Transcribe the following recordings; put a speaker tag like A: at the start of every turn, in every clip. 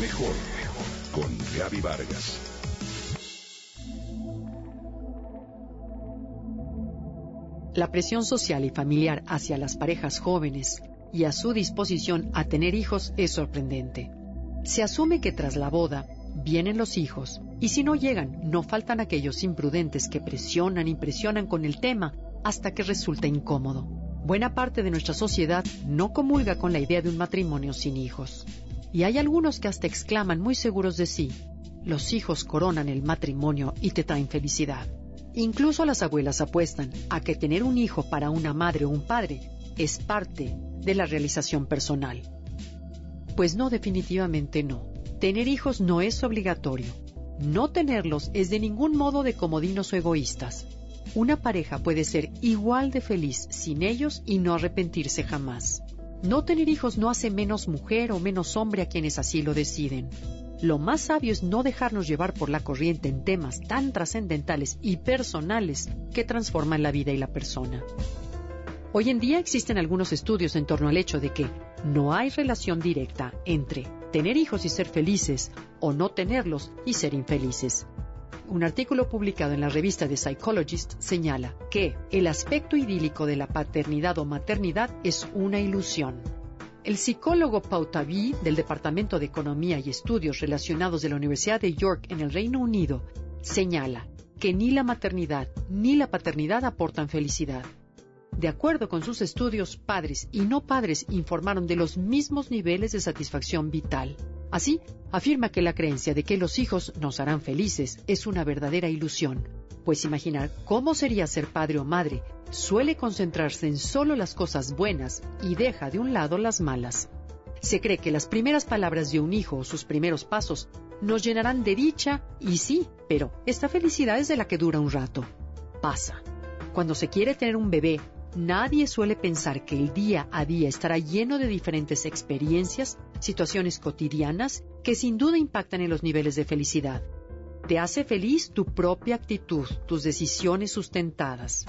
A: Mejor con Gaby Vargas.
B: La presión social y familiar hacia las parejas jóvenes y a su disposición a tener hijos es sorprendente. Se asume que tras la boda vienen los hijos, y si no llegan, no faltan aquellos imprudentes que presionan y presionan con el tema hasta que resulta incómodo. Buena parte de nuestra sociedad no comulga con la idea de un matrimonio sin hijos. Y hay algunos que hasta exclaman muy seguros de sí, los hijos coronan el matrimonio y te traen felicidad. Incluso las abuelas apuestan a que tener un hijo para una madre o un padre es parte de la realización personal. Pues no, definitivamente no. Tener hijos no es obligatorio. No tenerlos es de ningún modo de comodinos o egoístas. Una pareja puede ser igual de feliz sin ellos y no arrepentirse jamás. No tener hijos no hace menos mujer o menos hombre a quienes así lo deciden. Lo más sabio es no dejarnos llevar por la corriente en temas tan trascendentales y personales que transforman la vida y la persona. Hoy en día existen algunos estudios en torno al hecho de que no hay relación directa entre tener hijos y ser felices o no tenerlos y ser infelices. Un artículo publicado en la revista The Psychologist señala que el aspecto idílico de la paternidad o maternidad es una ilusión el psicólogo Pautaví del Departamento de Economía y Estudios Relacionados de la Universidad de York en el Reino Unido señala que ni la maternidad ni la paternidad aportan felicidad. De acuerdo con sus estudios, padres y no padres informaron de los mismos niveles de satisfacción vital. Así, afirma que la creencia de que los hijos nos harán felices es una verdadera ilusión, pues imaginar cómo sería ser padre o madre suele concentrarse en solo las cosas buenas y deja de un lado las malas. Se cree que las primeras palabras de un hijo o sus primeros pasos nos llenarán de dicha y sí, pero esta felicidad es de la que dura un rato. Pasa. Cuando se quiere tener un bebé, nadie suele pensar que el día a día estará lleno de diferentes experiencias, situaciones cotidianas que sin duda impactan en los niveles de felicidad. Te hace feliz tu propia actitud, tus decisiones sustentadas.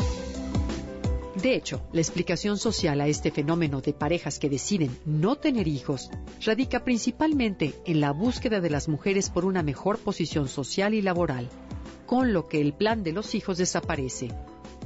B: De hecho, la explicación social a este fenómeno de parejas que deciden no tener hijos radica principalmente en la búsqueda de las mujeres por una mejor posición social y laboral, con lo que el plan de los hijos desaparece.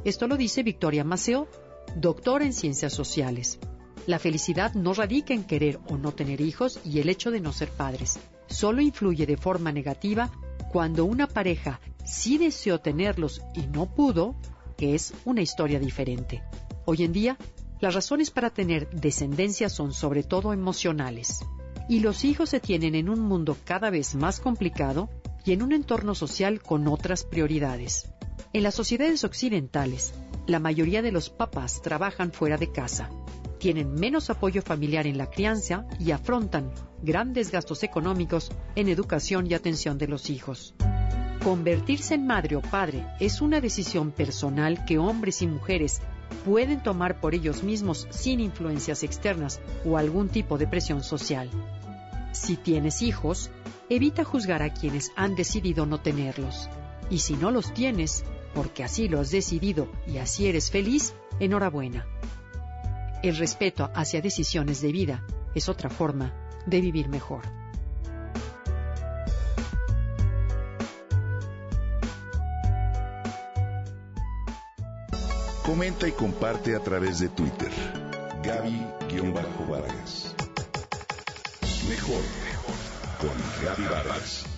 B: Esto lo dice Victoria Maceo, doctora en ciencias sociales. La felicidad no radica en querer o no tener hijos y el hecho de no ser padres. Solo influye de forma negativa cuando una pareja sí deseó tenerlos y no pudo que es una historia diferente. Hoy en día, las razones para tener descendencia son sobre todo emocionales. Y los hijos se tienen en un mundo cada vez más complicado y en un entorno social con otras prioridades. En las sociedades occidentales, la mayoría de los papás trabajan fuera de casa, tienen menos apoyo familiar en la crianza y afrontan grandes gastos económicos en educación y atención de los hijos. Convertirse en madre o padre es una decisión personal que hombres y mujeres pueden tomar por ellos mismos sin influencias externas o algún tipo de presión social. Si tienes hijos, evita juzgar a quienes han decidido no tenerlos. Y si no los tienes, porque así lo has decidido y así eres feliz, enhorabuena. El respeto hacia decisiones de vida es otra forma de vivir mejor.
A: Comenta y comparte a través de Twitter. Gaby-Vargas. Mejor con Gaby Vargas.